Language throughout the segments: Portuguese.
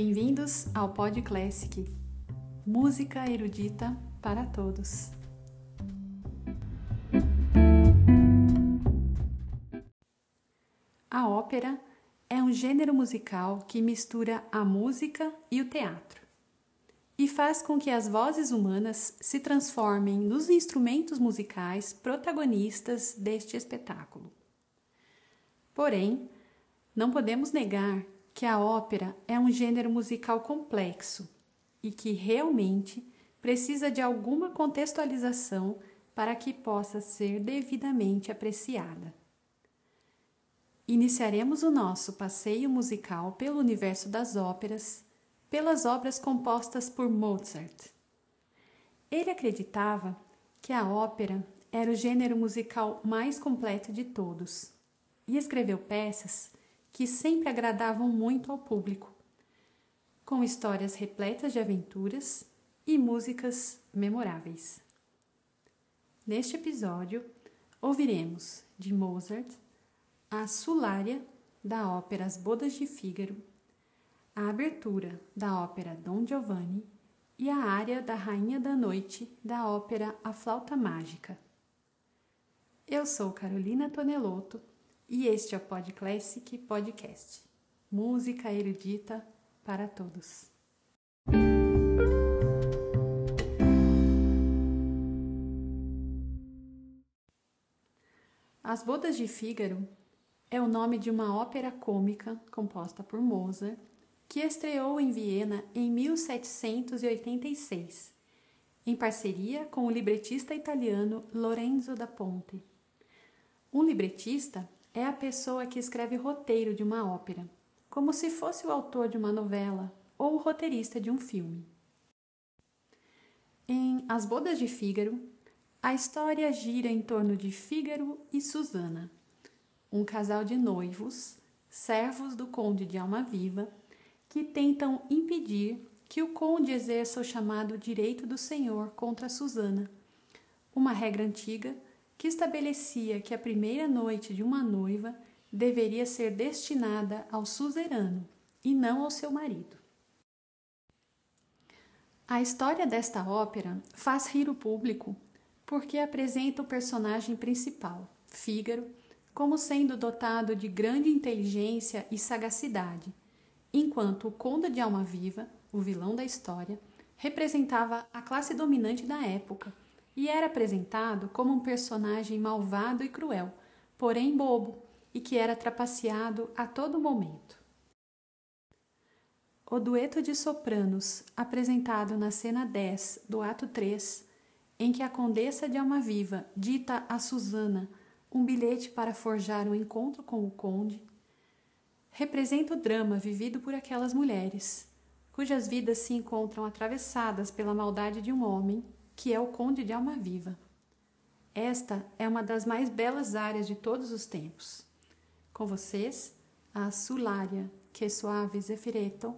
Bem-vindos ao Pod Classic, música erudita para todos. A ópera é um gênero musical que mistura a música e o teatro e faz com que as vozes humanas se transformem nos instrumentos musicais protagonistas deste espetáculo. Porém, não podemos negar que a ópera é um gênero musical complexo e que realmente precisa de alguma contextualização para que possa ser devidamente apreciada. Iniciaremos o nosso passeio musical pelo universo das óperas pelas obras compostas por Mozart. Ele acreditava que a ópera era o gênero musical mais completo de todos e escreveu peças que sempre agradavam muito ao público, com histórias repletas de aventuras e músicas memoráveis. Neste episódio, ouviremos de Mozart a Sulária da ópera As Bodas de Fígaro a abertura da ópera Dom Giovanni e a área da Rainha da Noite da ópera A Flauta Mágica. Eu sou Carolina Tonelotto e este é o Pod Classic Podcast. Música erudita para todos. As Bodas de Fígaro é o nome de uma ópera cômica composta por Mozart que estreou em Viena em 1786, em parceria com o libretista italiano Lorenzo da Ponte. Um libretista é a pessoa que escreve roteiro de uma ópera, como se fosse o autor de uma novela ou o roteirista de um filme. Em As Bodas de Fígaro, a história gira em torno de Fígaro e Susana, um casal de noivos, servos do conde de Almaviva, que tentam impedir que o conde exerça o chamado direito do senhor contra Susana, uma regra antiga que estabelecia que a primeira noite de uma noiva deveria ser destinada ao suzerano e não ao seu marido. A história desta ópera faz rir o público porque apresenta o personagem principal, Fígaro, como sendo dotado de grande inteligência e sagacidade enquanto o Conde de Alma Viva, o vilão da história, representava a classe dominante da época e era apresentado como um personagem malvado e cruel, porém bobo, e que era trapaceado a todo momento. O dueto de sopranos, apresentado na cena 10 do ato 3, em que a condessa de Alma Viva dita a Susana um bilhete para forjar um encontro com o conde, representa o drama vivido por aquelas mulheres, cujas vidas se encontram atravessadas pela maldade de um homem, que é o Conde de Alma Viva. Esta é uma das mais belas áreas de todos os tempos. Com vocês, a Sulária, que suave Zefireto,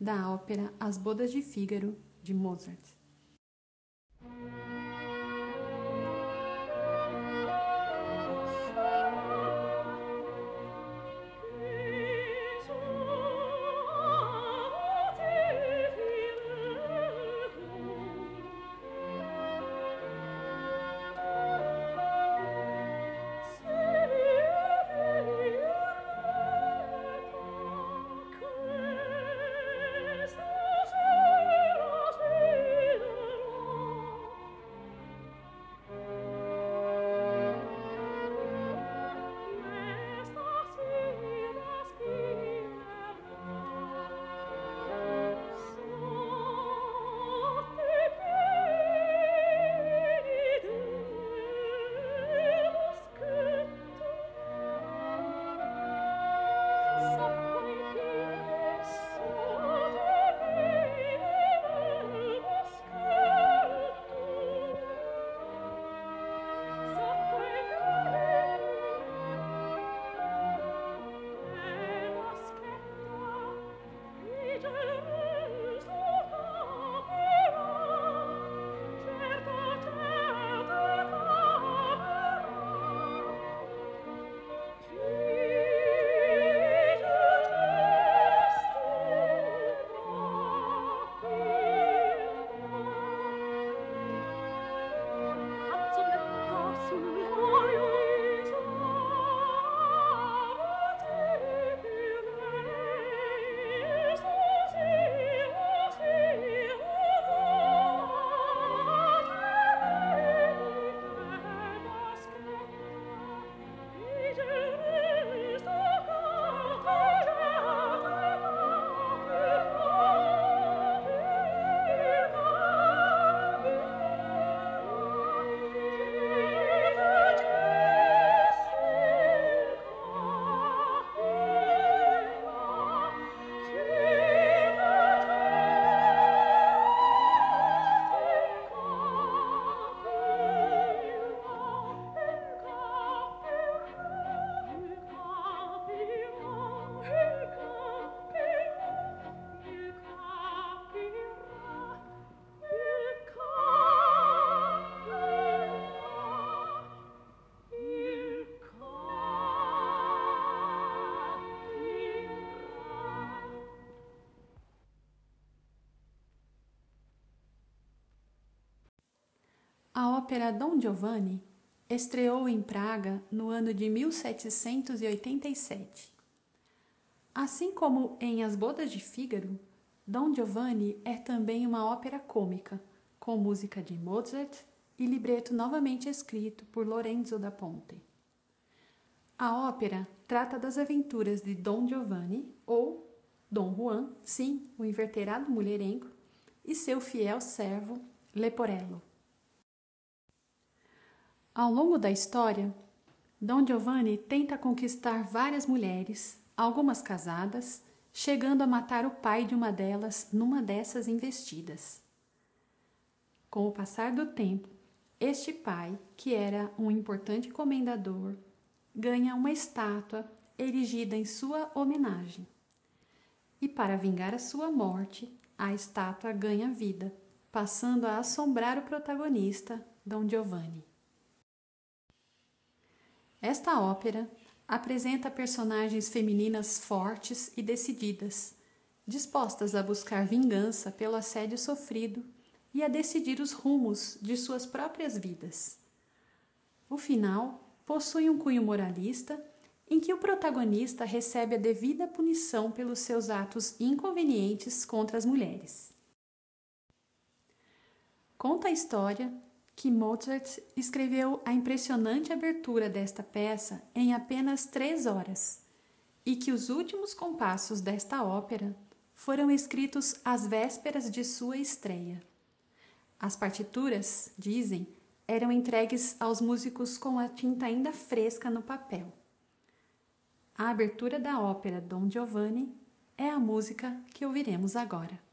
da ópera As Bodas de Fígaro, de Mozart. A ópera Don Giovanni estreou em Praga no ano de 1787. Assim como em As Bodas de Fígaro, Don Giovanni é também uma ópera cômica, com música de Mozart e libreto novamente escrito por Lorenzo da Ponte. A ópera trata das aventuras de Don Giovanni, ou Dom Juan, sim, o inverterado mulherengo, e seu fiel servo Leporello. Ao longo da história, Dom Giovanni tenta conquistar várias mulheres, algumas casadas, chegando a matar o pai de uma delas numa dessas investidas. Com o passar do tempo, este pai, que era um importante comendador, ganha uma estátua erigida em sua homenagem. E para vingar a sua morte, a estátua ganha vida, passando a assombrar o protagonista, Dom Giovanni. Esta ópera apresenta personagens femininas fortes e decididas, dispostas a buscar vingança pelo assédio sofrido e a decidir os rumos de suas próprias vidas. O final possui um cunho moralista em que o protagonista recebe a devida punição pelos seus atos inconvenientes contra as mulheres. Conta a história que Mozart escreveu a impressionante abertura desta peça em apenas três horas e que os últimos compassos desta ópera foram escritos às vésperas de sua estreia. As partituras, dizem, eram entregues aos músicos com a tinta ainda fresca no papel. A abertura da ópera Don Giovanni é a música que ouviremos agora.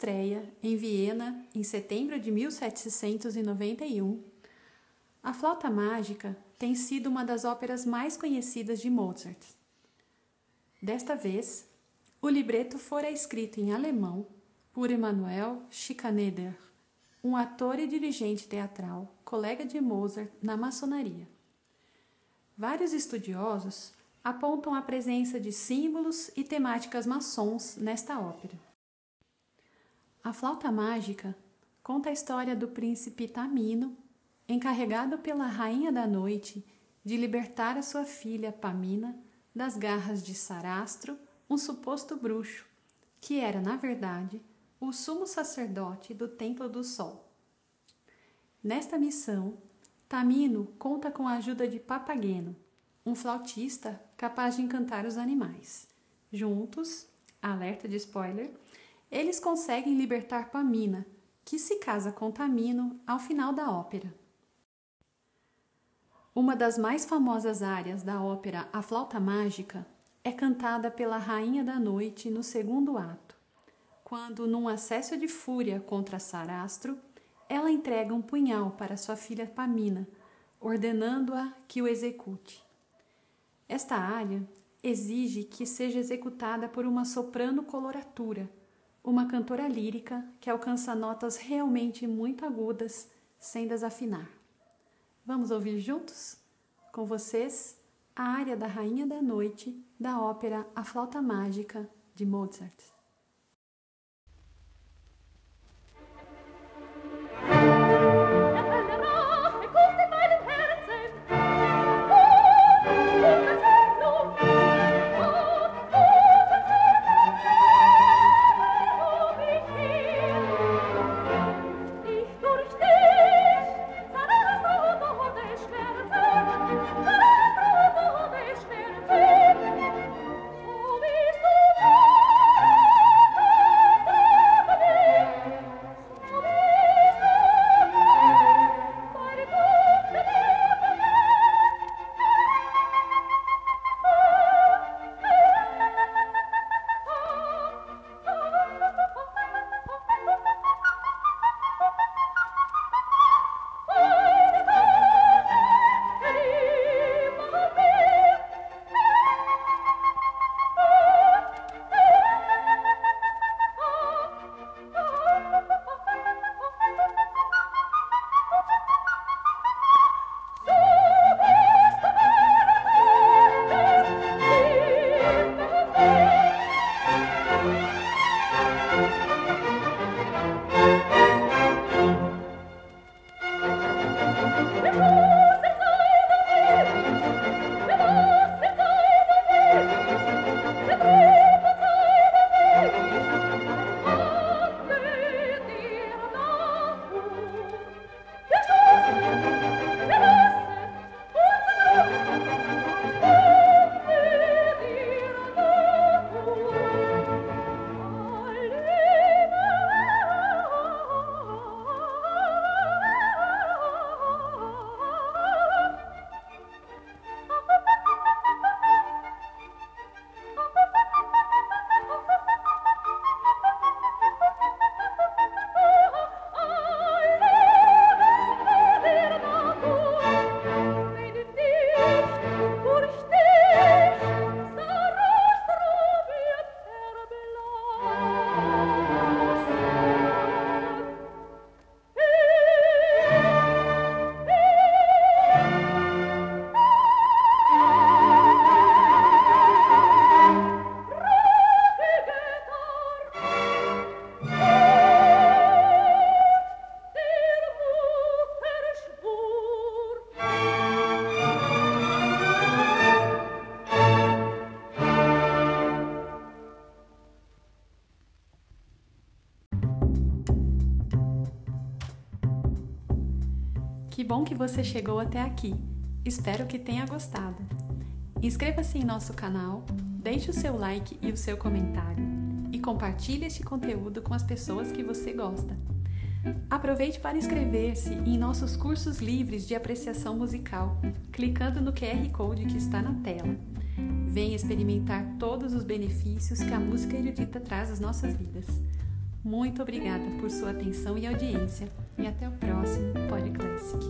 Estreia em Viena em setembro de 1791, a Flauta Mágica tem sido uma das óperas mais conhecidas de Mozart. Desta vez, o libreto fora escrito em alemão por Emanuel Schikaneder, um ator e dirigente teatral, colega de Mozart na maçonaria. Vários estudiosos apontam a presença de símbolos e temáticas maçons nesta ópera. A flauta mágica conta a história do príncipe Tamino, encarregado pela rainha da noite de libertar a sua filha Pamina das garras de Sarastro, um suposto bruxo, que era, na verdade, o sumo sacerdote do Templo do Sol. Nesta missão, Tamino conta com a ajuda de Papageno, um flautista capaz de encantar os animais. Juntos, alerta de spoiler, eles conseguem libertar Pamina, que se casa com Tamino ao final da ópera. Uma das mais famosas áreas da ópera A Flauta Mágica é cantada pela Rainha da Noite no segundo ato, quando, num acesso de fúria contra Sarastro, ela entrega um punhal para sua filha Pamina, ordenando-a que o execute. Esta área exige que seja executada por uma soprano coloratura uma cantora lírica que alcança notas realmente muito agudas sem desafinar. Vamos ouvir juntos? Com vocês, a área da Rainha da Noite da ópera A Flauta Mágica de Mozart. Que bom que você chegou até aqui. Espero que tenha gostado. Inscreva-se em nosso canal, deixe o seu like e o seu comentário e compartilhe este conteúdo com as pessoas que você gosta. Aproveite para inscrever-se em nossos cursos livres de apreciação musical, clicando no QR Code que está na tela. Venha experimentar todos os benefícios que a música erudita traz às nossas vidas. Muito obrigada por sua atenção e audiência e até o próximo Pod Classic.